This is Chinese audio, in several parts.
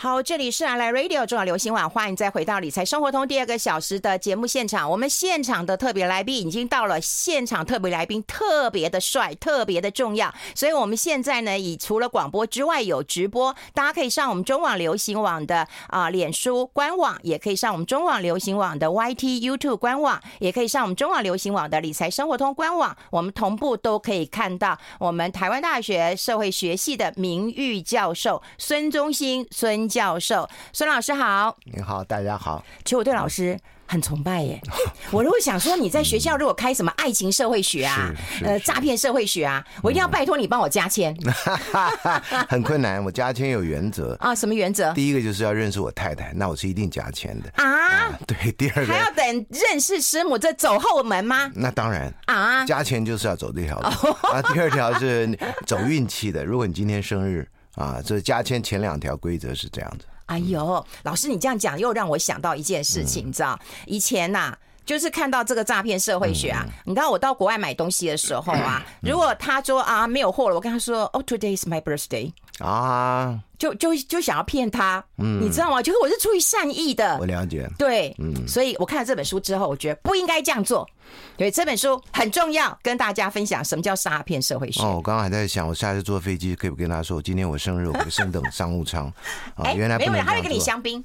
好，这里是 i Radio 中网流行网，欢迎再回到理财生活通第二个小时的节目现场。我们现场的特别来宾已经到了，现场特别来宾特别的帅，特别的重要。所以我们现在呢，以除了广播之外有直播，大家可以上我们中网流行网的啊、脸书官网，也可以上我们中网流行网的 YT YouTube 官网，也可以上我们中网流行网的理财生活通官网，我们同步都可以看到我们台湾大学社会学系的名誉教授孙中兴孙。教授孙老师好，你好，大家好。其实我对老师很崇拜耶。我如果想说你在学校如果开什么爱情社会学啊，呃，诈骗社会学啊，我一定要拜托你帮我加签。很困难，我加签有原则 啊。什么原则？第一个就是要认识我太太，那我是一定加签的啊。对，第二个还要等认识师母再走后门吗？那当然啊，加签就是要走这条路啊。第二条是走运气的，如果你今天生日。啊，这加签前两条规则是这样子。哎呦，老师，你这样讲又让我想到一件事情，你知道？以前呐，就是看到这个诈骗社会学啊。你知道我到国外买东西的时候啊，如果他说啊没有货了，我跟他说哦，today is my birthday 啊。就就就想要骗他，嗯，你知道吗？就是我是出于善意的，我了解。对，嗯，所以我看了这本书之后，我觉得不应该这样做。对，这本书很重要，跟大家分享什么叫诈骗社会学。哦，我刚刚还在想，我下次坐飞机可以不跟他说，今天我生日，我升等商务舱。啊，原来没有，他会给你香槟。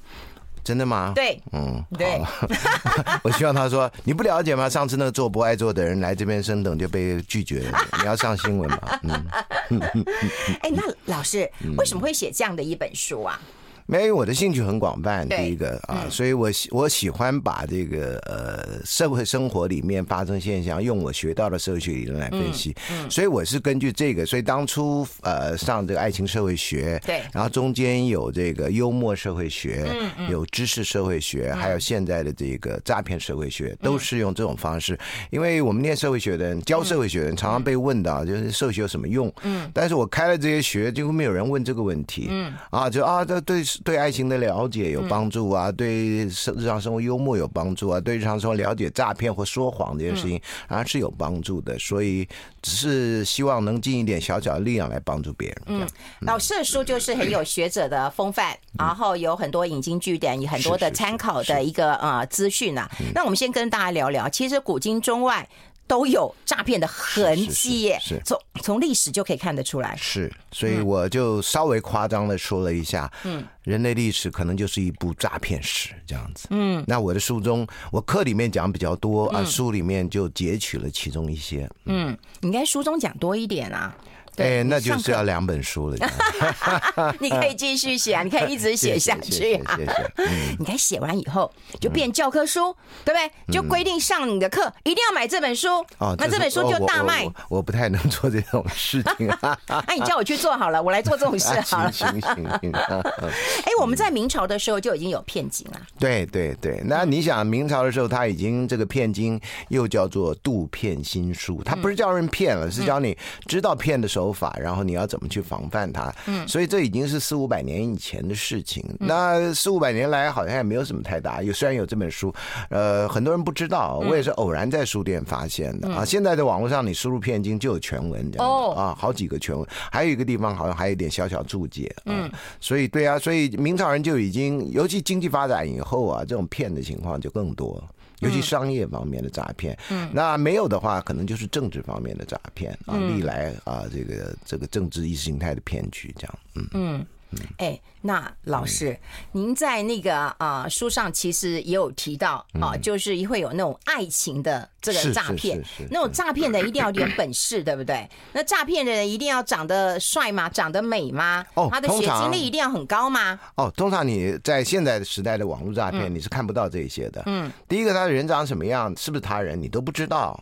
真的吗？对，嗯，对。我希望他说，你不了解吗？上次那个做不爱做的人来这边升等就被拒绝了，你要上新闻吗？嗯。哎，那老师为什么会写这样的一本书啊？没有，我的兴趣很广泛，第一个啊，所以我喜我喜欢把这个呃社会生活里面发生现象，用我学到的社会学理论来分析。所以我是根据这个，所以当初呃上这个爱情社会学，对，然后中间有这个幽默社会学，有知识社会学，还有现在的这个诈骗社会学，都是用这种方式。因为我们念社会学的人，教社会学的人，常常被问到，就是社会学有什么用？嗯，但是我开了这些学，几乎没有人问这个问题。嗯，啊，就啊，这对。对爱情的了解有帮助啊，对生日常生活幽默有帮助啊，对日常生活了解诈骗或说谎这件事情啊是有帮助的。所以只是希望能尽一点小小的力量来帮助别人。嗯，老师的书就是很有学者的风范，然后有很多引经据典，有很多的参考的一个呃资讯啊。那我们先跟大家聊聊，其实古今中外。都有诈骗的痕迹耶，是从从历史就可以看得出来。是，所以我就稍微夸张的说了一下，嗯，人类历史可能就是一部诈骗史这样子。嗯，那我的书中，我课里面讲比较多啊，书里面就截取了其中一些。嗯，你应该书中讲多一点啊。哎，那就是要两本书了。你可以继续写啊，你可以一直写下去啊。谢谢。你看写完以后就变教科书，对不对？就规定上你的课一定要买这本书。哦，那这本书就大卖。我不太能做这种事情啊。那 你叫我去做好了，我来做这种事好了。行行行。哎，我们在明朝的时候就已经有骗金了。对对对，那你想明朝的时候，他已经这个骗经又叫做度骗新书，他不是叫人骗了，是教你知道骗的时候。手法，然后你要怎么去防范它？嗯，所以这已经是四五百年以前的事情。那四五百年来好像也没有什么太大。有虽然有这本书，呃，很多人不知道，我也是偶然在书店发现的啊。现在的网络上你输入骗经就有全文这样啊，好几个全文，还有一个地方好像还有一点小小注解。嗯，所以对啊，所以明朝人就已经，尤其经济发展以后啊，这种骗的情况就更多。尤其商业方面的诈骗，嗯，那没有的话，可能就是政治方面的诈骗啊，历来啊，这个这个政治意识形态的骗局，这样，嗯嗯。哎，那老师，您在那个啊书上其实也有提到啊，就是会有那种爱情的这个诈骗，那种诈骗的一定要有点本事，对不对？那诈骗的人一定要长得帅吗？长得美吗？哦，他的学经历一定要很高吗？哦，通常你在现在的时代的网络诈骗，你是看不到这些的。嗯，第一个，他的人长什么样，是不是他人，你都不知道。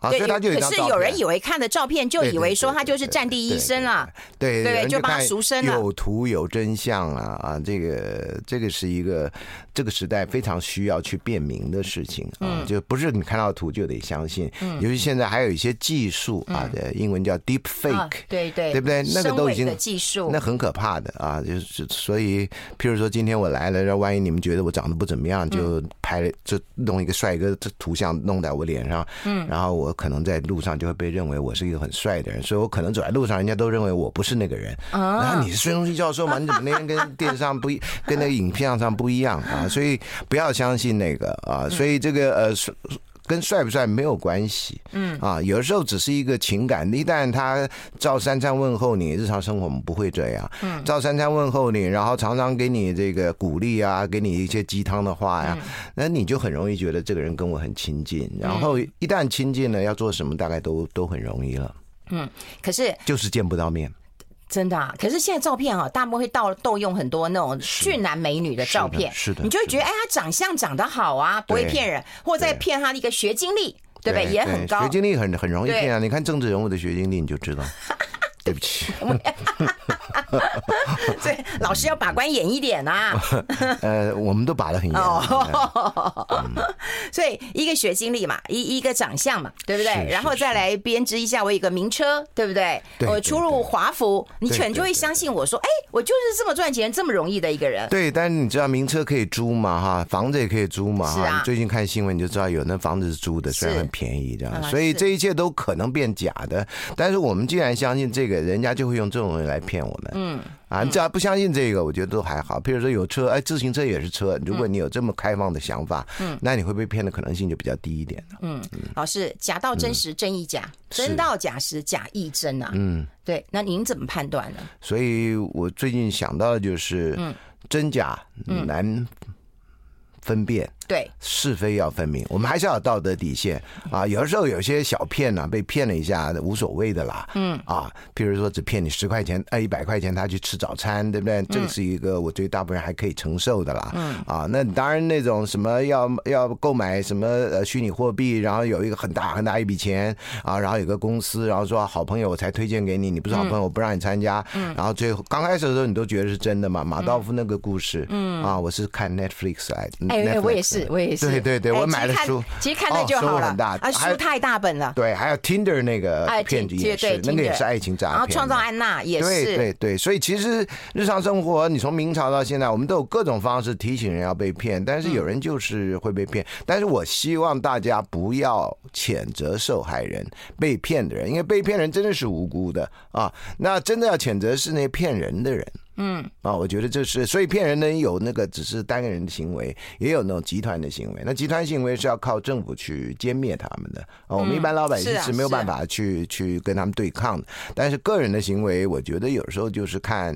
啊，所以他就。可是有人以为看的照片就以为说他就是战地医生了，对对，就把他赎身了。有图有真相啊啊，这个这个是一个这个时代非常需要去辨明的事情啊，就不是你看到图就得相信。尤其现在还有一些技术啊，的英文叫 deep fake，对对，对不对？那个都已经技术，那很可怕的啊，就是所以，譬如说今天我来了，那万一你们觉得我长得不怎么样，就拍就弄一个帅哥的图像弄在我脸上，嗯，然后我。可能在路上就会被认为我是一个很帅的人，所以我可能走在路上，人家都认为我不是那个人。啊，然后你是孙中旭教授吗？你怎么那天跟电视上不一，跟那个影片上不一样啊？所以不要相信那个啊。所以这个呃。跟帅不帅没有关系，嗯啊，有的时候只是一个情感。一旦他照三餐问候你，日常生活我们不会这样，嗯，照三餐问候你，然后常常给你这个鼓励啊，给你一些鸡汤的话呀，那你就很容易觉得这个人跟我很亲近。然后一旦亲近了，要做什么大概都都很容易了。嗯，可是就是见不到面。真的啊，可是现在照片啊，大部分会盗盗用很多那种俊男美女的照片，是的，是的，你就会觉得哎，他长相长得好啊，不会骗人，或者在骗他的一个学经历，对不对？也很高，学经历很很容易骗啊，你看政治人物的学经历你就知道。对不起，所以老师要把关严一点啊。呃，我们都把得很严。所以一个学经历嘛，一一个长相嘛，对不对？然后再来编织一下，我有一个名车，对不对？我出入华服，你全就会相信我说，哎，我就是这么赚钱、这么容易的一个人。对，但是你知道名车可以租嘛？哈，房子也可以租嘛？哈，最近看新闻你就知道，有那房子是租的，虽然很便宜，这样。所以这一切都可能变假的。但是我们既然相信这个。人家就会用这种人来骗我们。嗯，啊，你只要不相信这个，我觉得都还好。譬如说有车，哎，自行车也是车。如果你有这么开放的想法，嗯，那你会被骗的可能性就比较低一点。嗯，老师，假到真实，真亦假；真到假时，假亦真啊。嗯，对。那您怎么判断呢？所以我最近想到的就是，嗯，真假难分辨。对，是非要分明，我们还是要有道德底线啊。有的时候有些小骗呢，被骗了一下无所谓的啦。嗯啊，譬如说只骗你十块钱，哎，一百块钱他去吃早餐，对不对？这个是一个我觉得大部分人还可以承受的啦。嗯啊，那当然那种什么要要购买什么呃虚拟货币，然后有一个很大很大一笔钱啊，然后有个公司，然后说好朋友我才推荐给你，你不是好朋友我不让你参加。嗯，然后最后刚开始的时候你都觉得是真的嘛？马道夫那个故事，嗯啊，我是看 Netflix 来的。哎哎，我也是。我也是，对对对，我买了书，其实看那就好了。很大啊，书太大本了。对，还有 Tinder 那个骗子也是，那个也是爱情诈骗。然后创造安娜也是，对对对。所以其实日常生活，你从明朝到现在，我们都有各种方式提醒人要被骗，但是有人就是会被骗。但是我希望大家不要谴责受害人、被骗的人，因为被骗人真的是无辜的啊。那真的要谴责是那些骗人的人。嗯啊，我觉得这是，所以骗人呢，有那个只是单个人的行为，也有那种集团的行为。那集团行为是要靠政府去歼灭他们的啊，我们一般老百姓是没有办法去去跟他们对抗的。但是个人的行为，我觉得有时候就是看。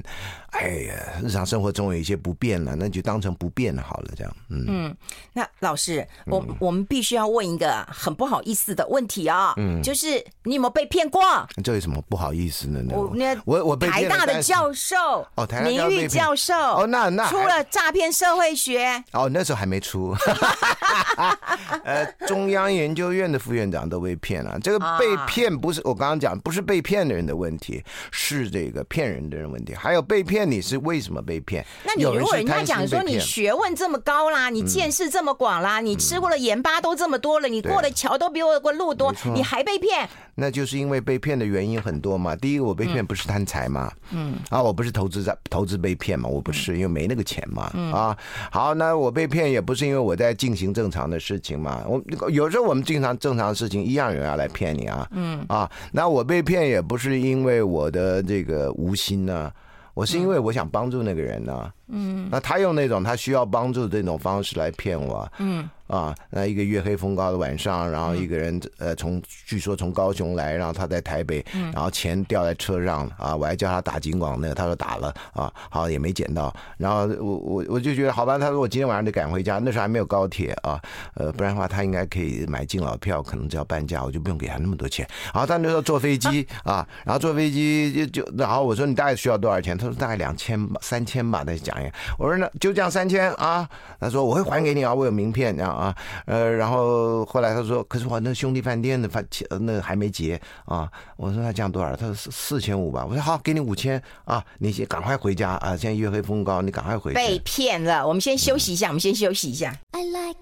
哎呀，日常生活中有一些不便了，那就当成不便好了，这样。嗯嗯，那老师，我、嗯、我们必须要问一个很不好意思的问题啊、哦，嗯，就是你有没有被骗过？这有什么不好意思的呢？我那我我台大的教授哦，台大名誉教授哦，那那出了诈骗社会学哦，那时候还没出。呃，中央研究院的副院长都被骗了。这个被骗不是我刚刚讲，不是被骗的人的问题，是这个骗人的人问题，还有被骗。你是为什么被骗？那你如果人家讲说你学问这么高啦，你见识这么广啦，你吃过的盐巴都这么多了，你过的桥都比我过路多，你还被骗？那就是因为被骗的原因很多嘛。第一个，我被骗不是贪财嘛，嗯。啊，我不是投资在投资被骗嘛，我不是因为没那个钱嘛，啊，好，那我被骗也不是因为我在进行正常的事情嘛。我有时候我们经常正常的事情一样有人要来骗你啊，嗯。啊，那我被骗也不是因为我的这个无心呢。我是因为我想帮助那个人呢，嗯，那他用那种他需要帮助的这种方式来骗我，嗯。啊，那一个月黑风高的晚上，然后一个人呃，从据说从高雄来，然后他在台北，然后钱掉在车上啊，我还叫他打警广，那个他说打了啊，好也没捡到，然后我我我就觉得好吧，他说我今天晚上得赶回家，那时候还没有高铁啊，呃，不然的话他应该可以买敬老票，可能只要半价，我就不用给他那么多钱。然后他那时候坐飞机 啊，然后坐飞机就就，然后我说你大概需要多少钱？他说大概两千吧，三千吧，再讲我说那就这样三千啊，他说我会还给你啊，我有名片，这样啊。啊，呃，然后后来他说，可是我那兄弟饭店的饭钱那还没结啊。我说他这样多少？他说四四千五吧。我说好，给你五千啊，你先赶快回家啊，现在月黑风高，你赶快回去。被骗了，我们先休息一下，我们先休息一下。I like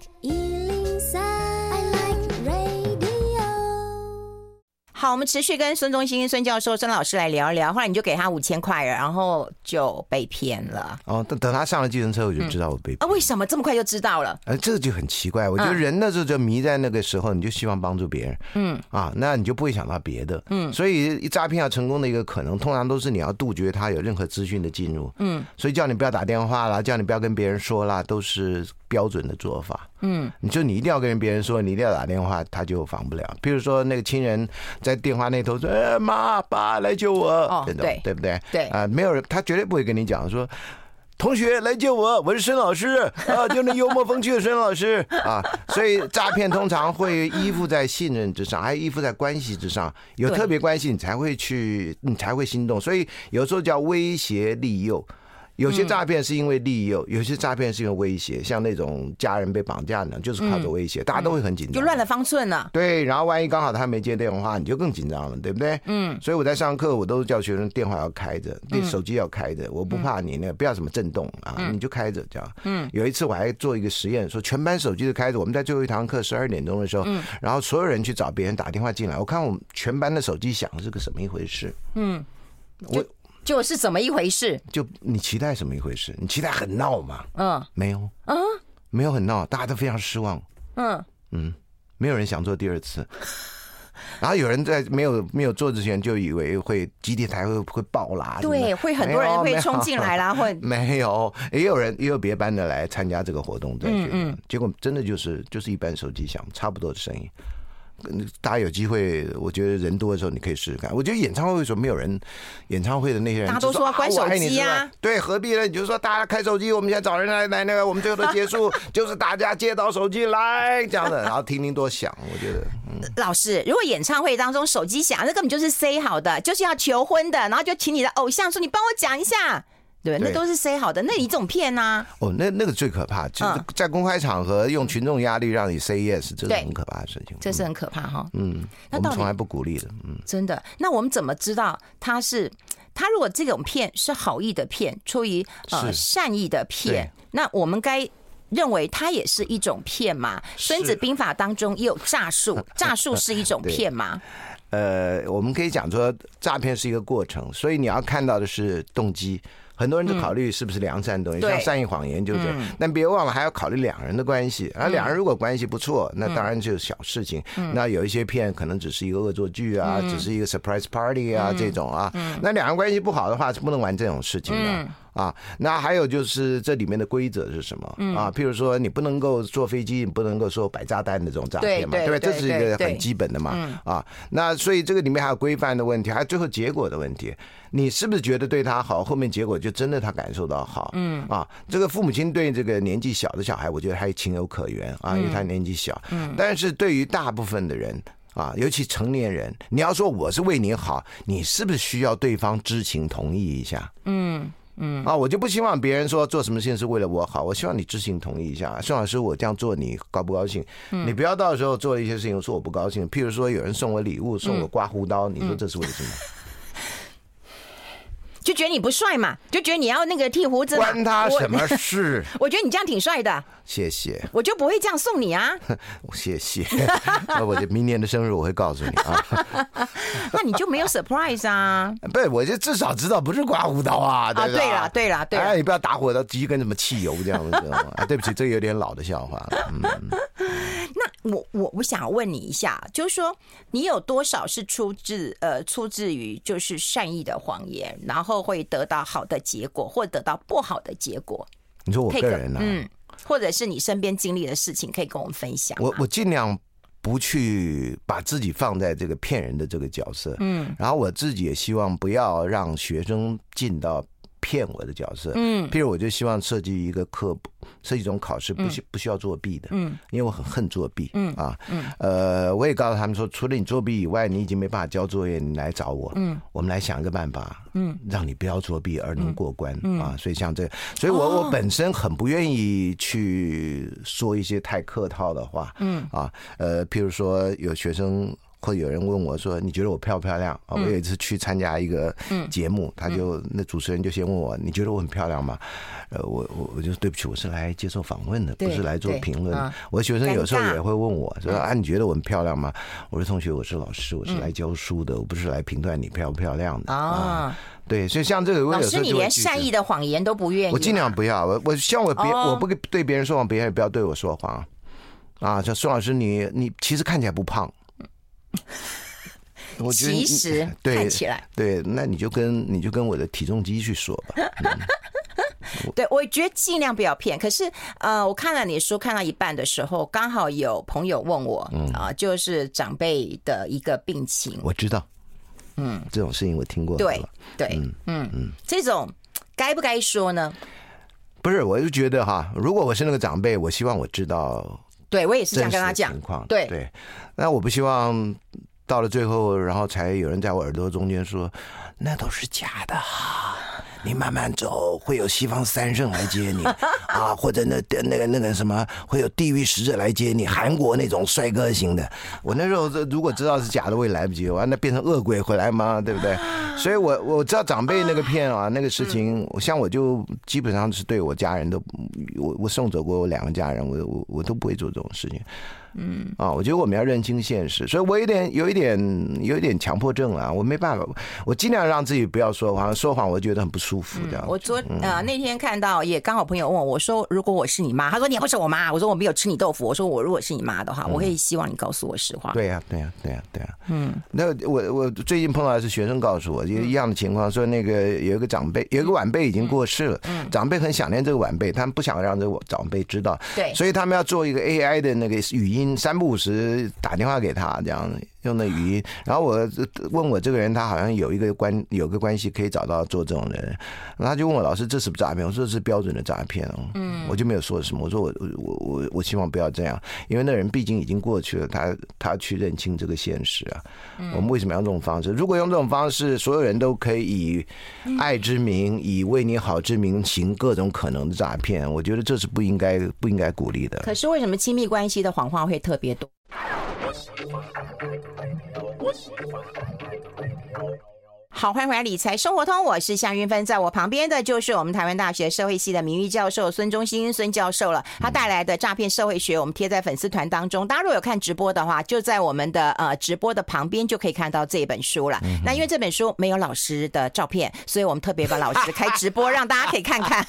好，我们持续跟孙中兴孙教授、孙老师来聊一聊。后来你就给他五千块，然后就被骗了。哦，等等他上了计程车，我就知道我被骗、嗯、啊？为什么这么快就知道了？呃，这个就很奇怪。我觉得人那时候就迷在那个时候，你就希望帮助别人，嗯啊，那你就不会想到别的，嗯。所以一诈骗要成功的一个可能，通常都是你要杜绝他有任何资讯的进入，嗯。所以叫你不要打电话啦，叫你不要跟别人说啦，都是标准的做法。嗯，你就你一定要跟别人说，你一定要打电话，他就防不了。比如说那个亲人在电话那头说：“哎，妈，爸，来救我。”哦，对，对不对？对啊，没有人，他绝对不会跟你讲说：“同学来救我，我是孙老师 啊，就那幽默风趣的孙老师 啊。”所以诈骗通常会依附在信任之上，还依附在关系之上，有特别关系你才会去，你才会心动。所以有时候叫威胁利诱。有些诈骗是因为利诱，有些诈骗是因为威胁，像那种家人被绑架呢，就是靠着威胁，大家都会很紧张，就乱了方寸了。对，然后万一刚好他没接电话，你就更紧张了，对不对？嗯。所以我在上课，我都是叫学生电话要开着，对，手机要开着，我不怕你那个不要什么震动啊，你就开着这样。嗯。有一次我还做一个实验，说全班手机都开着，我们在最后一堂课十二点钟的时候，然后所有人去找别人打电话进来，我看我们全班的手机响是个什么一回事？嗯，我。就是怎么一回事？就你期待什么一回事？你期待很闹嘛？嗯，没有，啊，没有很闹，大家都非常失望。嗯嗯，没有人想做第二次。然后有人在没有没有做之前就以为会基地台会会爆啦，对，会很多人会冲进来啦，会 没有，也有人也有别班的来参加这个活动，嗯嗯，结果真的就是就是一般手机响，差不多的声音。大家有机会，我觉得人多的时候你可以试试看。我觉得演唱会为什么没有人？演唱会的那些人，大家都说要关手机啊。对，何必呢？你就说大家开手机，我们现在找人来来那个，我们最后的结束 就是大家接到手机来这样的，然后听听多响。我觉得，嗯，老师，如果演唱会当中手机响，那根本就是 say 好的，就是要求婚的，然后就请你的偶像说，你帮我讲一下。对，那都是 say 好的，那你这种骗呢？哦，那那个最可怕，就是在公开场合用群众压力让你 say yes，这是很可怕的事情。这是很可怕哈。嗯，我们从来不鼓励的。嗯，真的。那我们怎么知道他是他？如果这种骗是好意的骗，出于呃善意的骗，那我们该认为他也是一种骗吗？孙子兵法当中也有诈术，诈术是一种骗吗？呃，我们可以讲说诈骗是一个过程，所以你要看到的是动机。很多人就考虑是不是良善的东西，像善意谎言就是。但别忘了还要考虑两人的关系。而两人如果关系不错，那当然就是小事情。那有一些骗可能只是一个恶作剧啊，只是一个 surprise party 啊这种啊。那两人关系不好的话是不能玩这种事情的。啊，那还有就是这里面的规则是什么？嗯、啊，譬如说你不能够坐飞机，你不能够说摆炸弹的这种诈骗嘛，对不对？这是一个很基本的嘛。嗯、啊，那所以这个里面还有规范的问题，还有最后结果的问题。你是不是觉得对他好，后面结果就真的他感受到好？嗯，啊，这个父母亲对这个年纪小的小孩，我觉得还情有可原啊，因为他年纪小。嗯，但是对于大部分的人啊，尤其成年人，你要说我是为你好，你是不是需要对方知情同意一下？嗯。嗯啊，我就不希望别人说做什么事情是为了我好，我希望你知情同意一下。宋老师，我这样做你高不高兴？你不要到时候做了一些事情说我不高兴。譬如说有人送我礼物，送我刮胡刀，你说这是为什么？就觉得你不帅嘛，就觉得你要那个剃胡子，关他什么事？我，我觉得你这样挺帅的。谢谢，我就不会这样送你啊。谢谢，那 我就明年的生日我会告诉你啊。那你就没有 surprise 啊？不，我就至少知道不是刮胡刀啊。啊，对了，对了，对了。哎，你不要打火刀，机跟什么汽油这样子啊？对不起，这个有点老的笑话了。嗯。那我我我想问你一下，就是说你有多少是出自呃出自于就是善意的谎言，然后会得到好的结果，或得到不好的结果？你说我个人呢？嗯。或者是你身边经历的事情，可以跟我们分享。我我尽量不去把自己放在这个骗人的这个角色，嗯，然后我自己也希望不要让学生进到。骗我的角色，嗯，譬如我就希望设计一个课，设计一种考试，不需不需要作弊的，嗯，因为我很恨作弊，嗯。啊，嗯，呃，我也告诉他们说，除了你作弊以外，你已经没办法交作业，你来找我，嗯，我们来想一个办法，嗯，让你不要作弊而能过关，嗯。啊，所以像这，所以我我本身很不愿意去说一些太客套的话，嗯。啊，呃，譬如说有学生。或者有人问我说：“你觉得我漂不漂亮？”啊，我有一次去参加一个节目，他就那主持人就先问我：“你觉得我很漂亮吗？”呃，我我我就对不起，我是来接受访问的，不是来做评论。我的学生有时候也会问我说：“啊，你觉得我很漂亮吗？”我说：“同学，我是老师，我是来教书的，我不是来评断你漂不漂亮的啊。”对，所以像这个，老师，你连善意的谎言都不愿意，我尽量不要。我我希望我别，我不对别人说谎，别人也不要对我说谎。啊，说孙老师，你你其实看起来不胖，我觉得其实看起来对，那你就跟你就跟我的体重机去说吧。嗯、对，我觉得尽量不要骗。可是呃，我看了你书看到一半的时候，刚好有朋友问我，啊、呃，就是长辈的一个病情，我知道，嗯，这种事情我听过，对对，嗯嗯嗯，这种该不该说呢？不是，我就觉得哈，如果我是那个长辈，我希望我知道。对，我也是这样跟他讲。对对，那我不希望到了最后，然后才有人在我耳朵中间说，那都是假的。你慢慢走，会有西方三圣来接你 啊，或者那那个那个什么，会有地狱使者来接你。韩国那种帅哥型的，我那时候如果知道是假的，我也来不及，完那变成恶鬼回来吗？对不对？所以我我知道长辈那个骗啊，那个事情，像我就基本上是对我家人都，我我送走过我两个家人，我我我都不会做这种事情。嗯。啊，我觉得我们要认清现实，所以我有点有一点有一点强迫症啊，我没办法，我尽量让自己不要说谎，说谎我觉得很不舒服这样。我昨呃那天看到也刚好朋友问我，我说如果我是你妈，他说你也不是我妈，我说我没有吃你豆腐，我说我如果是你妈的话，我可以希望你告诉我实话。对呀对呀对呀对呀，嗯，那我我最近碰到的是学生告诉我，就一样的情况，说那个有一个长辈，有一个晚辈已经过世了，嗯，长辈很想念这个晚辈，他们不想让这个长辈知道，对，所以他们要做一个 AI 的那个语音。三不五时打电话给他，这样用的语音。然后我问我这个人，他好像有一个关，有个关系可以找到做这种人。然后他就问我老师，这是不是诈骗？我说这是标准的诈骗哦。嗯，我就没有说什么。我说我我我我希望不要这样，因为那人毕竟已经过去了，他他去认清这个现实啊。我们为什么要用这种方式？如果用这种方式，所有人都可以以爱之名，以为你好之名行各种可能的诈骗，我觉得这是不应该不应该鼓励的。可是为什么亲密关系的谎话会特别多？好，欢迎回来理财生活通，我是向云芬，在我旁边的就是我们台湾大学社会系的名誉教授孙中兴孙教授了。他带来的诈骗社会学，我们贴在粉丝团当中。大家如果有看直播的话，就在我们的呃直播的旁边就可以看到这本书了。那因为这本书没有老师的照片，所以我们特别把老师开直播，让大家可以看看。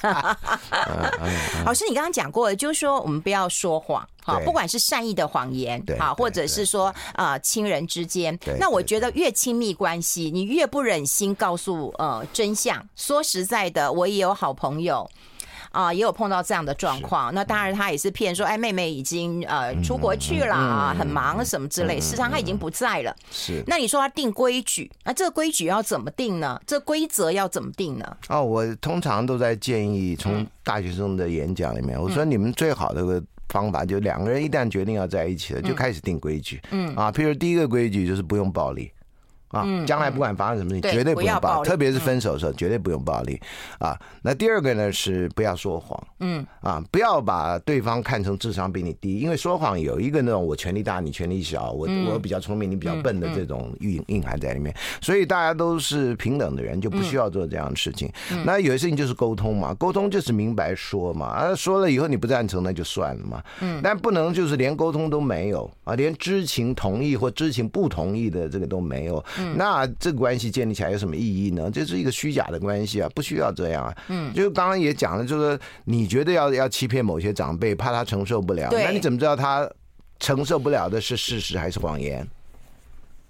老师，你刚刚讲过的，就是说我们不要说谎。好，不管是善意的谎言，好，或者是说啊，亲人之间，那我觉得越亲密关系，你越不忍心告诉呃真相。说实在的，我也有好朋友啊，也有碰到这样的状况。那当然，他也是骗说，哎，妹妹已经呃出国去了啊，很忙什么之类。事实上，他已经不在了。是。那你说他定规矩，那这个规矩要怎么定呢？这规则要怎么定呢？哦，我通常都在建议，从大学生的演讲里面，我说你们最好的方法就两个人一旦决定要在一起了，就开始定规矩。嗯啊，譬如第一个规矩就是不用暴力。啊，将来不管发生什么事情，绝对不用暴力，特别是分手的时候，绝对不用暴力。啊，那第二个呢是不要说谎。嗯，啊，不要把对方看成智商比你低，因为说谎有一个那种我权力大你权力小，我我比较聪明你比较笨的这种蕴蕴含在里面。所以大家都是平等的人，就不需要做这样的事情。那有些事情就是沟通嘛，沟通就是明白说嘛，啊，说了以后你不赞成那就算了嘛。嗯，但不能就是连沟通都没有啊，连知情同意或知情不同意的这个都没有。那这个关系建立起来有什么意义呢？这是一个虚假的关系啊，不需要这样啊。嗯，就刚刚也讲了，就是你觉得要要欺骗某些长辈，怕他承受不了，那你怎么知道他承受不了的是事实还是谎言？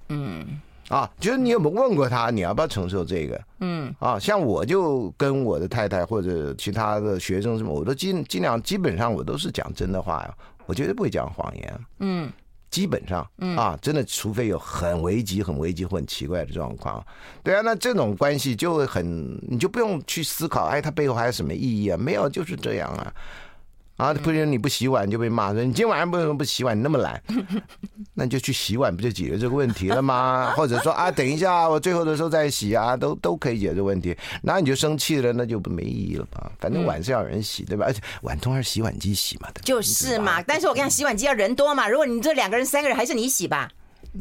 嗯，啊，就是你有没有问过他，你要不要承受这个？嗯，啊，像我就跟我的太太或者其他的学生什么，我都尽尽量基本上我都是讲真的话呀，我绝对不会讲谎言。嗯。基本上啊，真的，除非有很危急、很危急或很奇怪的状况，对啊，那这种关系就会很，你就不用去思考，哎，它背后还有什么意义啊？没有，就是这样啊。啊，不然你不洗碗就被骂说，你今天晚上为什么不洗碗？你那么懒，那你就去洗碗，不就解决这个问题了吗？或者说啊，等一下我最后的时候再洗啊，都都可以解决问题。那你就生气了，那就不没意义了吧？反正碗是要有人洗，对吧？而且碗通常是洗碗机洗嘛，就是嘛。但是我跟你讲，洗碗机要人多嘛。如果你这两个人、三个人，还是你洗吧。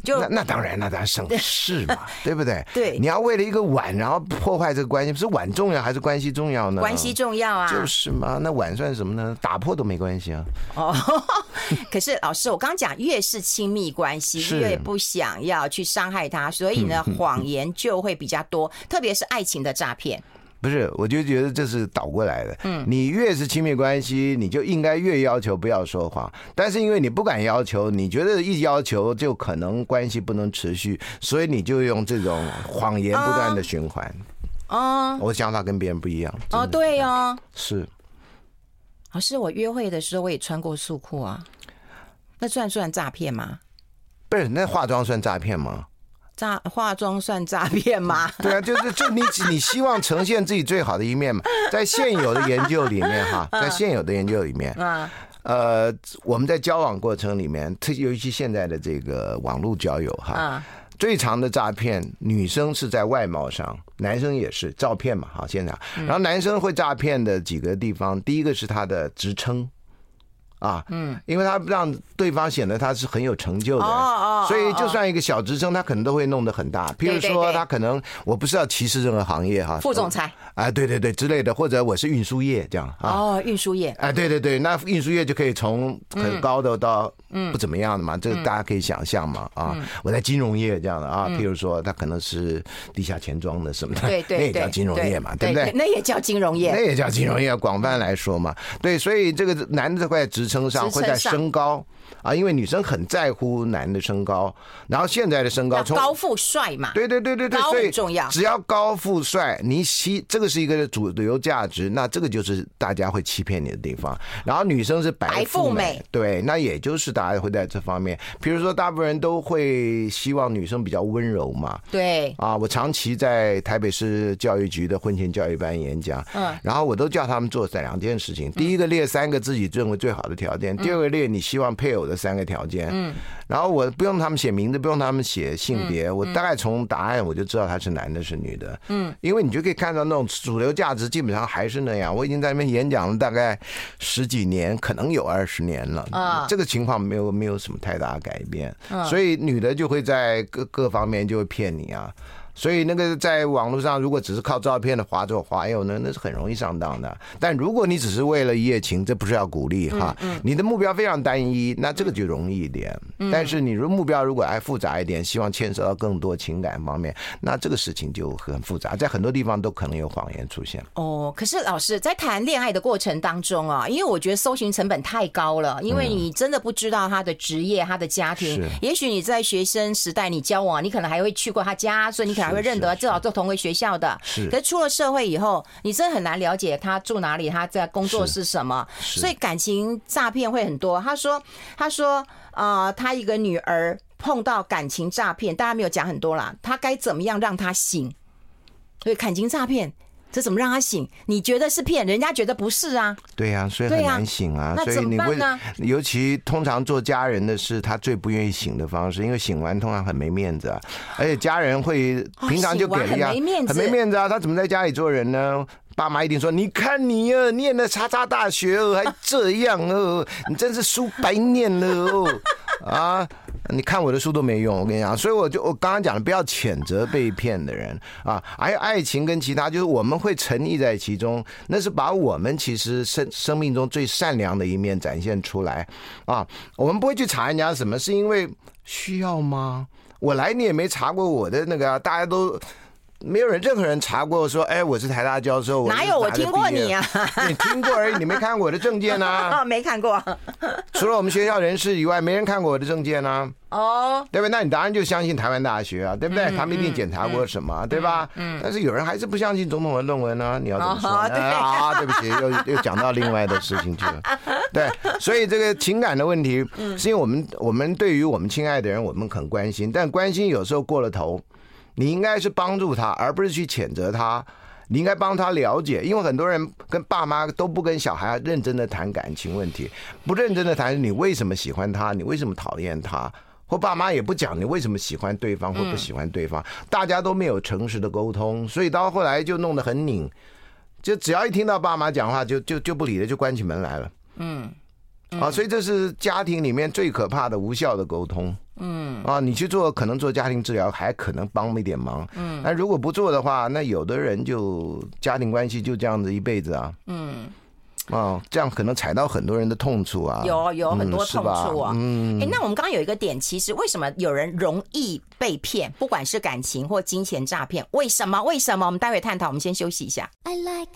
就那那当然，那当然省事嘛，对不对？对，你要为了一个碗，然后破坏这个关系，不是碗重要还是关系重要呢？关系重要啊，就是嘛。那碗算什么呢？打破都没关系啊。哦，可是老师，我刚讲，越是亲密关系，越不想要去伤害他，所以呢，谎言就会比较多，特别是爱情的诈骗。不是，我就觉得这是倒过来的。嗯，你越是亲密关系，你就应该越要求不要说谎。但是因为你不敢要求，你觉得一要求就可能关系不能持续，所以你就用这种谎言不断的循环。哦，我想法跟别人不一样。哦，对哦，是。老师，我约会的时候我也穿过束裤啊，那算不算诈骗吗？不是，那化妆算诈骗吗？诈化妆算诈骗吗？对啊，就是就你你希望呈现自己最好的一面嘛，在现有的研究里面哈，在现有的研究里面，呃，我们在交往过程里面，特尤其现在的这个网络交友哈，最长的诈骗，女生是在外貌上，男生也是照片嘛，哈，现在，然后男生会诈骗的几个地方，第一个是他的职称。啊，嗯，因为他让对方显得他是很有成就的，哦哦，所以就算一个小职称，他可能都会弄得很大。譬如说，他可能我不是要歧视任何行业哈，副总裁，啊，对对对之类的，或者我是运输业这样啊，哦，运输业，哎，对对对，那运输业就可以从很高的到不怎么样的嘛，这个大家可以想象嘛，啊，我在金融业这样的啊，譬如说他可能是地下钱庄的什么的，对对，那也叫金融业嘛，对不对？那也叫金融业，那也叫金融业，广泛来说嘛，对，所以这个男的这块职。称上会在升高啊，因为女生很在乎男的身高，然后现在的身高从高富帅嘛，对对对对对，高很重要。只要高富帅，你欺这个是一个主流价值，那这个就是大家会欺骗你的地方。然后女生是白富美，对，那也就是大家会在这方面，比如说大部分人都会希望女生比较温柔嘛，对啊，我长期在台北市教育局的婚前教育班演讲，嗯，然后我都叫他们做这两件事情，第一个列三个自己认为最好的条件，第二个列你希望配偶的三个条件，嗯，然后我不用他们写名字，不用他们写性别，我大概从答案我就知道他是男的，是女的，嗯，因为你就可以看到那种主流价值基本上还是那样。我已经在那边演讲了大概十几年，可能有二十年了，啊，这个情况没有没有什么太大的改变，所以女的就会在各各方面就会骗你啊。所以那个在网络上，如果只是靠照片的划左划右呢，那是很容易上当的。但如果你只是为了一夜情，这不是要鼓励哈。你的目标非常单一，那这个就容易一点。但是你如目标如果还复杂一点，希望牵涉到更多情感方面，那这个事情就很复杂，在很多地方都可能有谎言出现。哦，可是老师在谈恋爱的过程当中啊，因为我觉得搜寻成本太高了，因为你真的不知道他的职业、他的家庭。也许你在学生时代你交往，你可能还会去过他家，所以你可能。还会认得，至少做同为学校的。是，可是出了社会以后，你真的很难了解他住哪里，他在工作是什么。所以感情诈骗会很多。他说，他说，呃，他一个女儿碰到感情诈骗，大家没有讲很多啦。他该怎么样让他醒？所以感情诈骗。这怎么让他醒？你觉得是骗，人家觉得不是啊？对呀、啊，所以很难醒啊。那怎么办呢？尤其通常做家人的是他最不愿意醒的方式，因为醒完通常很没面子啊。而且家人会平常就给了呀，很没面子，很没面子啊。他怎么在家里做人呢？爸妈一定说：“你看你啊，念了叉叉大学哦，还这样哦，你真是书白念了哦啊。”你看我的书都没用，我跟你讲，所以我就我刚刚讲的，不要谴责被骗的人啊。还有爱情跟其他，就是我们会沉溺在其中，那是把我们其实生生命中最善良的一面展现出来啊。我们不会去查人家什么，是因为需要吗？我来你也没查过我的那个，大家都。没有人，任何人查过说，哎，我是台大教授。哪有我听过你啊？你听过而已，你没看过我的证件啊？没看过。除了我们学校人士以外，没人看过我的证件啊。哦，对不对？那你当然就相信台湾大学啊，对不对？他们一定检查过什么，对吧？嗯。但是有人还是不相信总统的论文呢？你要怎么说？啊，对不起，又又讲到另外的事情去了。对，所以这个情感的问题，是因为我们我们对于我们亲爱的人，我们很关心，但关心有时候过了头。你应该是帮助他，而不是去谴责他。你应该帮他了解，因为很多人跟爸妈都不跟小孩认真的谈感情问题，不认真的谈你为什么喜欢他，你为什么讨厌他，或爸妈也不讲你为什么喜欢对方或不喜欢对方，大家都没有诚实的沟通，所以到后来就弄得很拧，就只要一听到爸妈讲话就就就不理了，就关起门来了。嗯。啊，所以这是家庭里面最可怕的无效的沟通。嗯啊，你去做可能做家庭治疗还可能帮一点忙。嗯，那如果不做的话，那有的人就家庭关系就这样子一辈子啊。嗯。哦，这样可能踩到很多人的痛处啊，有有很多痛处啊。嗯，哎、欸，那我们刚刚有一个点，其实为什么有人容易被骗，不管是感情或金钱诈骗，为什么？为什么？我们待会探讨。我们先休息一下。I like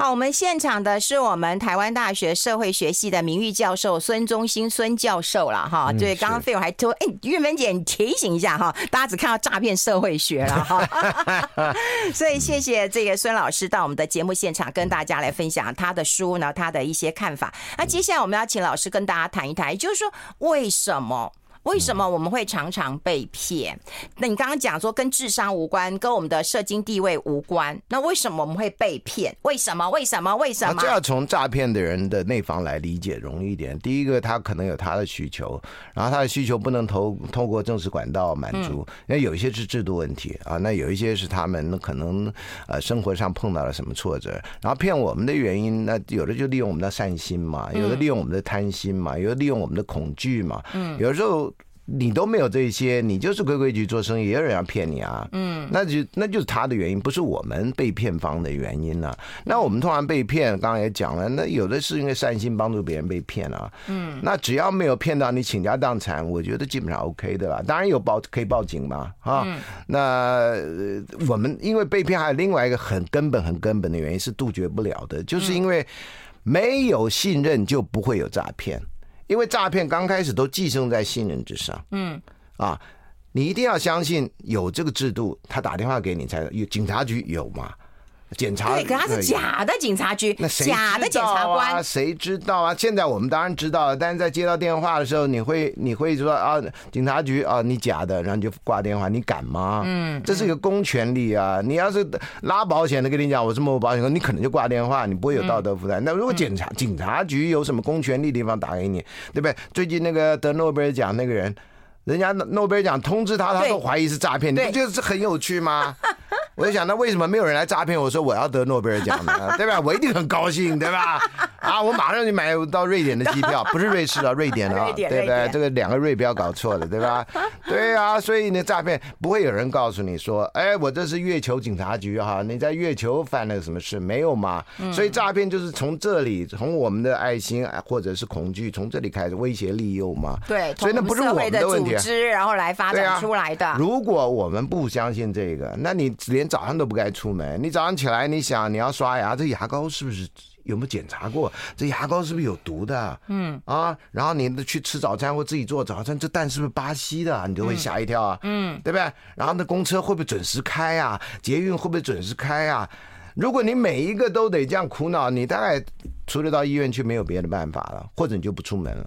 好，我们现场的是我们台湾大学社会学系的名誉教授孙中兴孙教授了哈。对，刚刚费友还说，哎，玉门姐，你提醒一下哈，大家只看到诈骗社会学了哈。所以谢谢这个孙老师到我们的节目现场跟大家来分享他的书呢，他的一些看法。那接下来我们要请老师跟大家谈一谈，也就是说为什么？为什么我们会常常被骗？那你刚刚讲说跟智商无关，跟我们的社经地位无关，那为什么我们会被骗？为什么？为什么？为什么？就要从诈骗的人的内防来理解容易一点。第一个，他可能有他的需求，然后他的需求不能透通过正式管道满足，因为有一些是制度问题啊，那有一些是他们可能呃生活上碰到了什么挫折，然后骗我们的原因，那有的就利用我们的善心嘛，有的利用我们的贪心嘛，有的利用我们的恐惧嘛，嗯，有的时候。你都没有这些，你就是规规矩矩做生意，也有人要骗你啊。嗯，那就那就是他的原因，不是我们被骗方的原因了。那我们通常被骗，刚刚也讲了，那有的是因为善心帮助别人被骗啊。嗯，那只要没有骗到你倾家荡产，我觉得基本上 OK 的啦。当然有报可以报警嘛，啊。那我们因为被骗，还有另外一个很根本、很根本的原因是杜绝不了的，就是因为没有信任就不会有诈骗。因为诈骗刚开始都寄生在信任之上，嗯，啊，你一定要相信有这个制度，他打电话给你才有，警察局有吗？检查对，可他是假的警察局，那假的检察官，谁知道啊？现在我们当然知道了，但是在接到电话的时候，你会你会说啊，警察局啊，你假的，然后你就挂电话，你敢吗？嗯，这是一个公权力啊。你要是拉保险的跟你讲我是某某保险公司，你可能就挂电话，你不会有道德负担。那如果检察警察局有什么公权力的地方打给你，对不对？最近那个得诺贝尔奖那个人，人家诺贝尔奖通知他，他都怀疑是诈骗，你不觉得这很有趣吗？我就想，那为什么没有人来诈骗我说我要得诺贝尔奖呢？对吧？我一定很高兴，对吧？啊，我马上就买到瑞典的机票，不是瑞士啊，瑞典啊，对不对？这个两个瑞不要搞错了，对吧？对啊，所以呢，诈骗不会有人告诉你说，哎，我这是月球警察局哈，你在月球犯了什么事没有嘛？所以诈骗就是从这里，从我们的爱心或者是恐惧，从这里开始威胁利诱嘛。对，所以那不是我们的问题，然后来发展出来的。如果我们不相信这个，那你连。早上都不该出门。你早上起来，你想你要刷牙，这牙膏是不是有没有检查过？这牙膏是不是有毒的？嗯啊，然后你去吃早餐或自己做早餐，这蛋是不是巴西的？你都会吓一跳啊。嗯，对不对？然后那公车会不会准时开啊？捷运会不会准时开啊？如果你每一个都得这样苦恼，你大概除了到医院去，没有别的办法了，或者你就不出门了。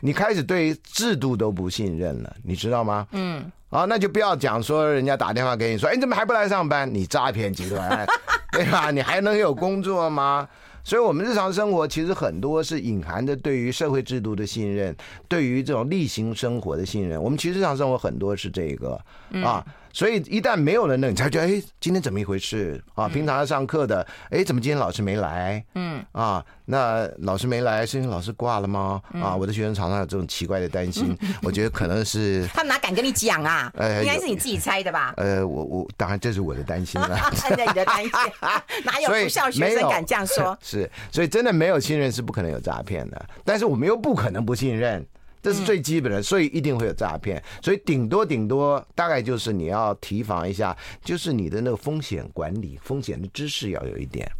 你开始对制度都不信任了，你知道吗？嗯。啊，那就不要讲说人家打电话给你说，哎，你怎么还不来上班？你诈骗集团，对吧？你还能有工作吗？所以，我们日常生活其实很多是隐含着对于社会制度的信任，对于这种例行生活的信任。我们其实日常生活很多是这个啊。所以一旦没有了，那你才觉得哎，今天怎么一回事啊？平常要上课的，哎，怎么今天老师没来？嗯啊，那老师没来，是因为老师挂了吗？啊，我的学生常常有这种奇怪的担心，我觉得可能是他哪敢跟你讲啊？呃应该是你自己猜的吧？呃，我我当然这是我的担心了，看着你的担心，哪有不孝学生敢这样说？是，所以真的没有信任是不可能有诈骗的，但是我们又不可能不信任。这是最基本的，所以一定会有诈骗。所以顶多顶多大概就是你要提防一下，就是你的那个风险管理、风险的知识要有一点。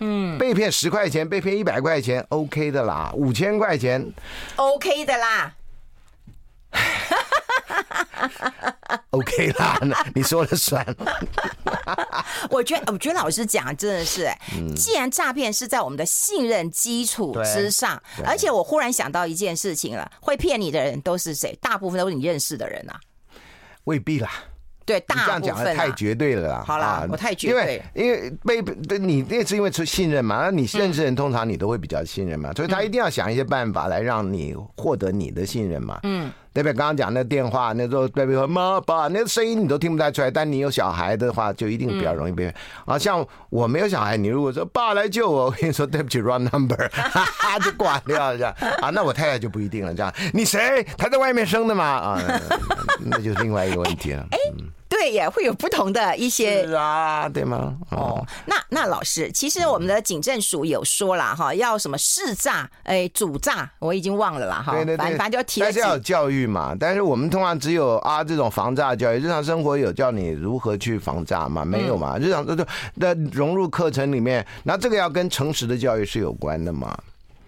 嗯，被骗十块钱，被骗一百块钱，OK 的啦。五千块钱，OK 的啦。OK 啦，你说了算。我觉得，我觉得老师讲真的是，既然诈骗是在我们的信任基础之上，而且我忽然想到一件事情了，会骗你的人都是谁？大部分都是你认识的人啊。未必啦。对，大部分。这样讲的太绝对了啦。好啦，我太绝对。因为因为被你那是因为出信任嘛，那你认识人通常你都会比较信任嘛，所以他一定要想一些办法来让你获得你的信任嘛。嗯。对不对？刚刚讲那电话，那时候对不对？妈爸，那个声音你都听不太出来，但你有小孩的话，就一定比较容易被。啊，像我没有小孩，你如果说爸来救我，我跟你说对不起，wrong number，哈哈，就挂掉这样。啊，那我太太就不一定了，这样。你谁？他在外面生的吗？啊，那就是另外一个问题了。嗯对，也会有不同的一些是啊，对吗？哦，那那老师，其实我们的警政署有说了哈，要什么试诈，哎，主诈，我已经忘了啦哈。对对对，反正就提了。但是要有教育嘛，但是我们通常只有啊这种防诈教育，日常生活有教你如何去防诈嘛？没有嘛？日常都都那融入课程里面，那这个要跟诚实的教育是有关的嘛？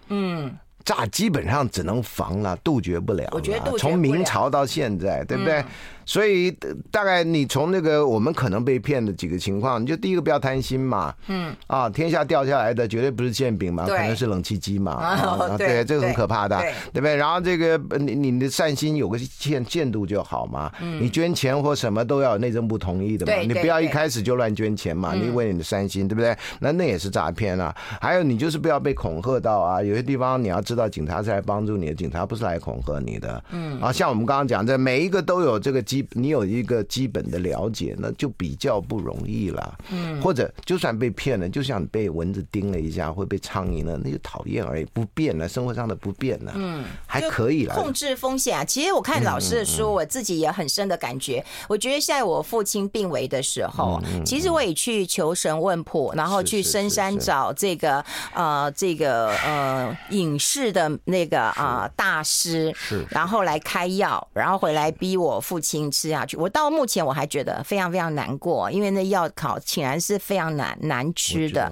嗯。诈基本上只能防了，杜绝不了。我觉得从明朝到现在，对不对？嗯所以大概你从那个我们可能被骗的几个情况，你就第一个不要贪心嘛，嗯。啊，天下掉下来的绝对不是馅饼嘛，可能是冷气机嘛，啊对，这个很可怕的，对。不对？然后这个你你的善心有个限限度就好嘛，你捐钱或什么都要有内政部同意的嘛，你不要一开始就乱捐钱嘛，你为你的善心，对不对？那那也是诈骗啊。还有你就是不要被恐吓到啊，有些地方你要知道警察是来帮助你的，警察不是来恐吓你的，嗯。啊，像我们刚刚讲的，每一个都有这个。你有一个基本的了解，那就比较不容易了。嗯，或者就算被骗了，就像被蚊子叮了一下，会被苍蝇了，那就讨厌而已，不变了，生活上的不变了。嗯，还可以了。控制风险啊，其实我看老师的书，我自己也很深的感觉。我觉得在我父亲病危的时候，其实我也去求神问卜，然后去深山找这个呃这个呃隐士的那个啊大师，是，然后来开药，然后回来逼我父亲。吃下去，我到目前我还觉得非常非常难过，因为那药烤显然是非常难难吃的。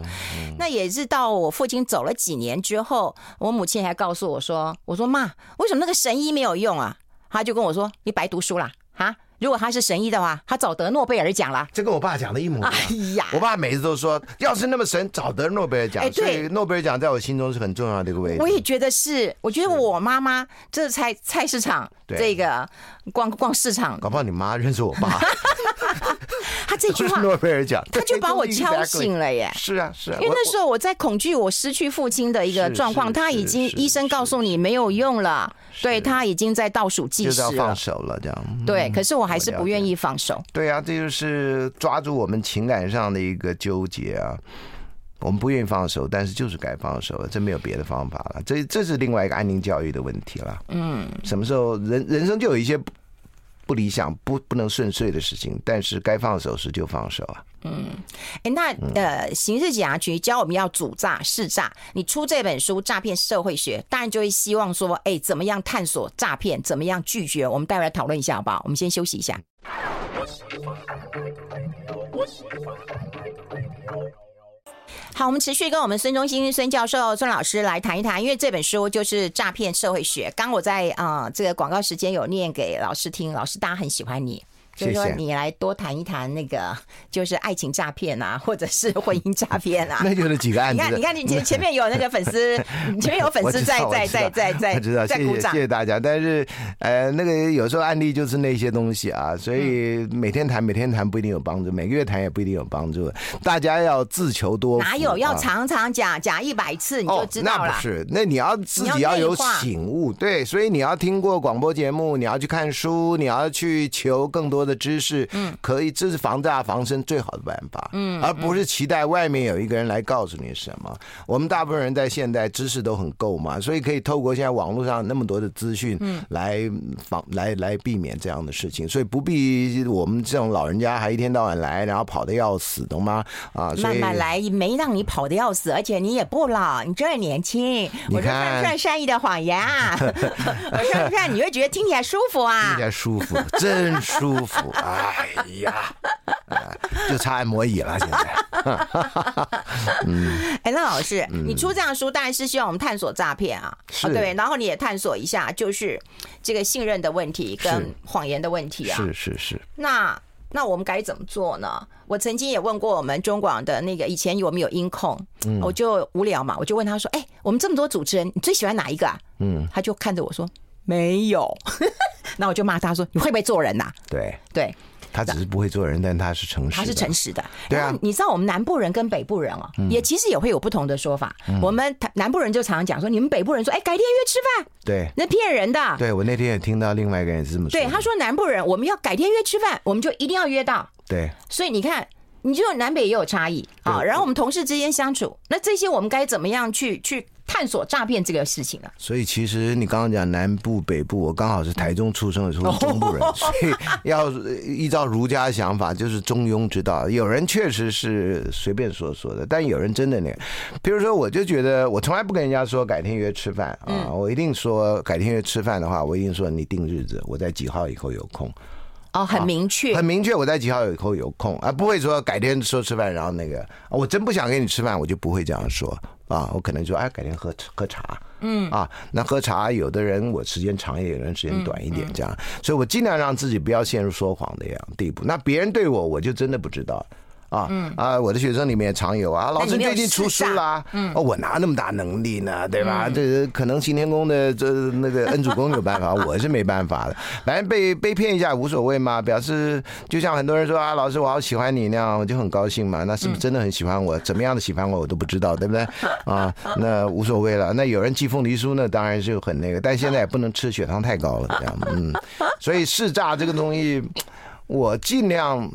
那也是到我父亲走了几年之后，我母亲还告诉我说：“我说妈，为什么那个神医没有用啊？”他就跟我说：“你白读书啦啊！如果他是神医的话，他早得诺贝尔奖了。”这跟我爸讲的一模一样。哎呀，我爸每次都说：“要是那么神，早得诺贝尔奖。”哎，对，诺贝尔奖在我心中是很重要的一个位置。我也觉得是，我觉得我妈妈这菜菜市场这个。逛逛市场，搞不好你妈认识我爸。他这句话，诺贝尔奖，他就把我敲醒了耶！是啊，是啊，因为那时候我在恐惧我失去父亲的一个状况，他已经医生告诉你没有用了，对，他已经在倒数计时了，放手了，这样。对，可是我还是不愿意放手。对啊，这就是抓住我们情感上的一个纠结啊。我们不愿意放手，但是就是该放手了，这没有别的方法了。这这是另外一个安宁教育的问题了。嗯，什么时候人人生就有一些不理想、不不能顺遂的事情，但是该放手时就放手啊。嗯，哎，那呃，刑事警察局教我们要主诈、识诈。你出这本书《诈骗社会学》，当然就会希望说，哎，怎么样探索诈骗，怎么样拒绝？我们待会来讨论一下，好不好？我们先休息一下。好，我们持续跟我们孙中心孙教授孙老师来谈一谈，因为这本书就是《诈骗社会学》。刚我在啊、这个广告时间有念给老师听，老师大家很喜欢你。所以说，你来多谈一谈那个，就是爱情诈骗啊，或者是婚姻诈骗啊。那就是几个案子。你看，你看，你前前面有那个粉丝，前面有粉丝在在在在在在鼓掌。谢谢大家。但是，呃，那个有时候案例就是那些东西啊，所以每天谈每天谈不一定有帮助，每个月谈也不一定有帮助。大家要自求多福。哪有要常常讲讲一百次你就知道了？那不是，那你要自己要有醒悟。对，所以你要听过广播节目，你要去看书，你要去求更多的知识，嗯，可以，这是防诈防身最好的办法，嗯，而不是期待外面有一个人来告诉你什么。我们大部分人在现代知识都很够嘛，所以可以透过现在网络上那么多的资讯，嗯，来防来来避免这样的事情。所以不必我们这种老人家还一天到晚来，然后跑的要死，懂吗？啊，慢慢来，没让你跑的要死，而且你也不老，你这么年轻。我说算不算善意的谎言啊？我说不算，你会觉得听起来舒服啊？听起来舒服，真舒服。哎呀，就差按摩椅了，现在。嗯，哎，那老师，你出这样的书，当然是希望我们探索诈骗啊，是对，然后你也探索一下，就是这个信任的问题跟谎言的问题啊。是是是。那那我们该怎么做呢？我曾经也问过我们中广的那个，以前我们有音控，我就无聊嘛，我就问他说：“哎，我们这么多主持人，你最喜欢哪一个啊？”嗯，他就看着我说：“没有。”那我就骂他说：“你会不会做人呐、啊？”对对，他只是不会做人，但他是诚实，他是诚实的。对啊，你知道我们南部人跟北部人哦，也其实也会有不同的说法。我们南部人就常常讲说，你们北部人说，哎，改天约吃饭，对，那骗人的。对，我那天也听到另外一个人是这么说，对，他说南部人我们要改天约吃饭，我们就一定要约到。对，所以你看。你就南北也有差异啊，然后我们同事之间相处，那这些我们该怎么样去去探索诈骗这个事情了？所以其实你刚刚讲南部北部，我刚好是台中出生的，是中部人，所以要依照儒家想法，就是中庸之道。有人确实是随便说说的，但有人真的那个，比如说，我就觉得我从来不跟人家说改天约吃饭啊，我一定说改天约吃饭的话，我一定说你定日子，我在几号以后有空。哦，很明确，很明确。我在几号以后有空啊，不会说改天说吃饭，然后那个我真不想跟你吃饭，我就不会这样说啊。我可能说哎，改天喝喝茶，嗯啊，那喝茶，有的人我时间长一点，有人时间短一点，这样，所以我尽量让自己不要陷入说谎的样地步。那别人对我，我就真的不知道。啊，嗯啊，我的学生里面也常有啊，老师最近出书啦，嗯，哦，我哪那么大能力呢，对吧？这可能行天宫的这那个恩主公有办法，我是没办法的。反正被被骗一下无所谓嘛，表示就像很多人说啊，老师我好喜欢你那样，我就很高兴嘛。那是不是真的很喜欢我？怎么样的喜欢我，我都不知道，对不对？啊，那无所谓了。那有人寄凤梨酥呢，当然是很那个，但现在也不能吃，血糖太高了，这样，嗯。所以试诈这个东西，我尽量。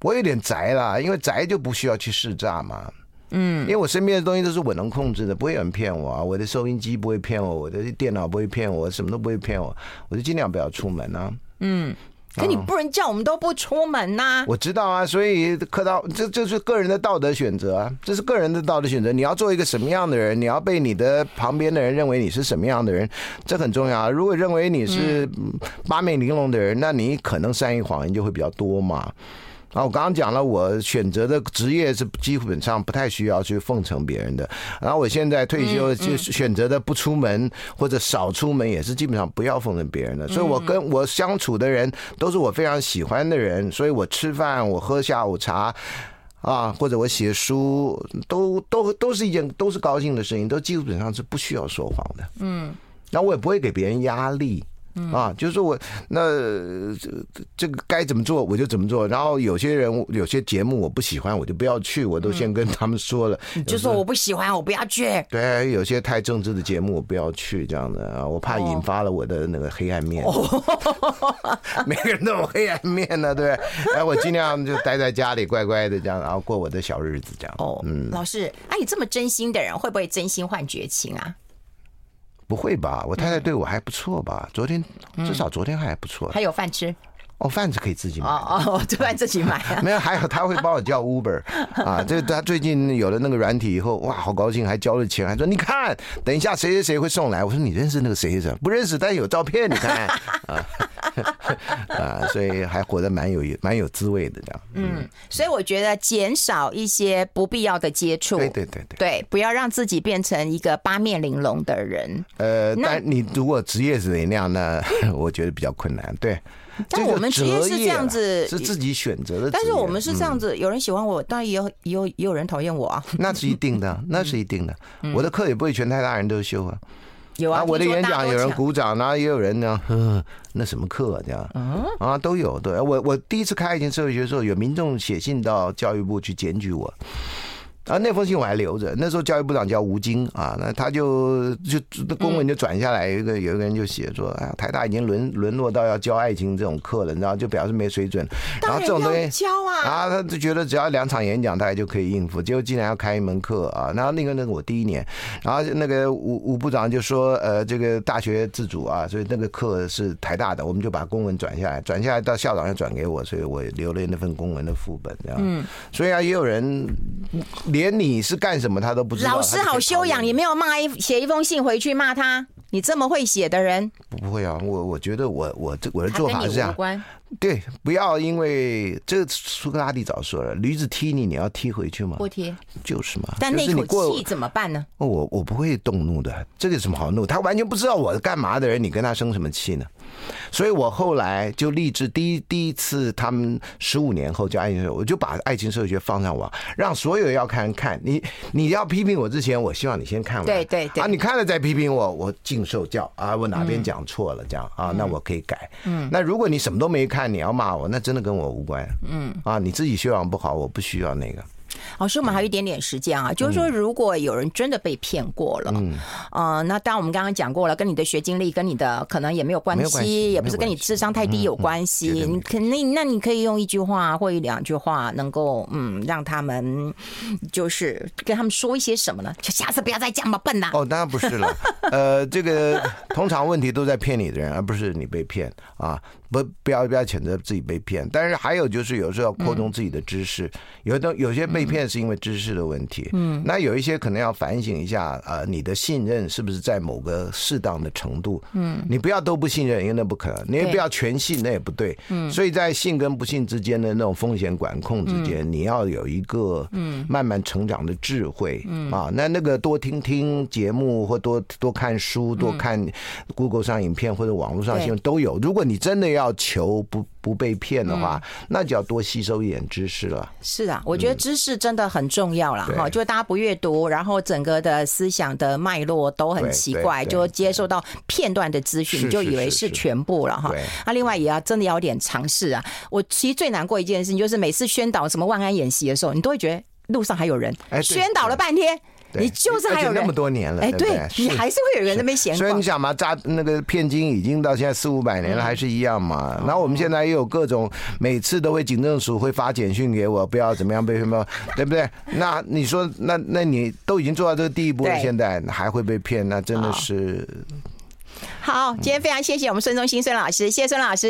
我有点宅啦，因为宅就不需要去试诈嘛。嗯，因为我身边的东西都是我能控制的，不会有人骗我啊。我的收音机不会骗我，我的电脑不会骗我，什么都不会骗我，我就尽量不要出门啊。嗯，可你不能叫我们都不出门呐、啊。我知道啊，所以客道，这这是个人的道德选择啊，这是个人的道德选择。你要做一个什么样的人，你要被你的旁边的人认为你是什么样的人，这很重要啊。如果认为你是八面玲珑的人，那你可能善意谎言就会比较多嘛。啊，我刚刚讲了，我选择的职业是基本上不太需要去奉承别人的。然后我现在退休，就选择的不出门或者少出门，也是基本上不要奉承别人的。所以我跟我相处的人都是我非常喜欢的人，所以我吃饭，我喝下午茶，啊，或者我写书，都都都是一件都是高兴的事情，都基本上是不需要说谎的。嗯，那我也不会给别人压力。啊，就是说我那这这个该怎么做我就怎么做，然后有些人有些节目我不喜欢我就不要去，我都先跟他们说了，就说我不喜欢我不要去。对，有些太政治的节目我不要去，这样的啊，我怕引发了我的那个黑暗面。每个人都有黑暗面呢，对，哎，我尽量就待在家里乖乖的这样，然后过我的小日子这样。哦，嗯，老师，哎，你这么真心的人，会不会真心换绝情啊？不会吧？我太太对我还不错吧？昨天至少昨天还不错，还有饭吃。哦，饭是可以自己买。哦哦，这饭自己买啊？没有，还有他会帮我叫 Uber 啊。这他最近有了那个软体以后，哇，好高兴，还交了钱，还说你看，等一下谁谁谁会送来。我说你认识那个谁谁？不认识，但是有照片，你看啊 啊，所以还活得蛮有蛮有滋味的这样。嗯，所以我觉得减少一些不必要的接触，对对对对，对，不要让自己变成一个八面玲珑的人。呃，但你如果职业是那样，那 我觉得比较困难。对。但我们职业是这样子，是自己选择的。但是我们是这样子，有人喜欢我，当然也有也有也有人讨厌我啊。那是一定的，那是一定的。我的课也不会全台大人都修啊。有啊，我的演讲有人鼓掌，然后也有人呢，呵，那什么课啊这样？啊，都有。对，我我第一次开爱情社会学的时候，有民众写信到教育部去检举我。啊，那封信我还留着。那时候教育部长叫吴京啊，那他就就公文就转下来，有一个有一个人就写说，哎呀，台大已经沦沦落到要教爱情这种课了，然后就表示没水准。然后这种东西教啊，啊，他就觉得只要两场演讲，大概就可以应付。结果竟然要开一门课啊，然后那个那个我第一年，然后那个吴吴部长就说，呃，这个大学自主啊，所以那个课是台大的，我们就把公文转下来，转下来到校长要转给我，所以我留了那份公文的副本，这样。嗯，所以啊，也有人。连你是干什么他都不知道。老师好修养，你没有骂一写一封信回去骂他？你这么会写的人，不会啊。我我觉得我我这我的做法是这样。对，不要因为这苏格拉底早说了，驴子踢你，你要踢回去吗？不踢，就是嘛。但那口气怎么办呢？我我不会动怒的，这个有什么好怒？他完全不知道我是干嘛的人，你跟他生什么气呢？所以我后来就立志，第一第一次他们十五年后叫爱情社会，我就把爱情社会学放上网，让所有要看看。你你要批评我之前，我希望你先看完。对对对。啊，你看了再批评我，我尽受教啊，我哪边讲错了这样啊，那我可以改。嗯。那如果你什么都没看。看，你要骂我，那真的跟我无关。嗯啊，你自己修养不好，我不需要那个。老师，我们还有一点点时间啊，就是说，如果有人真的被骗过了，嗯，呃，那当然我们刚刚讲过了，跟你的学经历，跟你的可能也没有关系，也不是跟你智商太低有关系，你肯定，那你可以用一句话或一两句话，能够嗯让他们就是跟他们说一些什么呢？就下次不要再这么笨呐。哦，当然不是了，呃，这个通常问题都在骗你的人，而不是你被骗。啊。不，不要不要谴责自己被骗，但是还有就是有时候要扩充自己的知识，有的有些被骗是因为知识的问题，嗯，那有一些可能要反省一下，呃，你的信任是不是在某个适当的程度，嗯，你不要都不信任，因为那不可能，你也不要全信，那也不对，嗯，所以在信跟不信之间的那种风险管控之间，你要有一个嗯。慢慢成长的智慧，嗯。啊，那那个多听听节目或多多看书，多看 Google 上影片或者网络上新闻都有，如果你真的要。要求不不被骗的话，那就要多吸收一点知识了。是啊，我觉得知识真的很重要了哈。就大家不阅读，然后整个的思想的脉络都很奇怪，就接受到片段的资讯，就以为是全部了哈。那另外也要真的要有点尝试啊。我其实最难过一件事情，就是每次宣导什么万安演习的时候，你都会觉得路上还有人宣导了半天。你就是还有那么多年了，哎，对，你还是会有人在那边闲。所以你想嘛，诈那个骗金已经到现在四五百年了，还是一样嘛。然后我们现在又有各种，每次都会警政署会发简讯给我，不要怎么样被什么，对不对？那你说，那那你都已经做到这个地步了，现在还会被骗，那真的是。好，今天非常谢谢我们孙中兴孙老师，谢谢孙老师。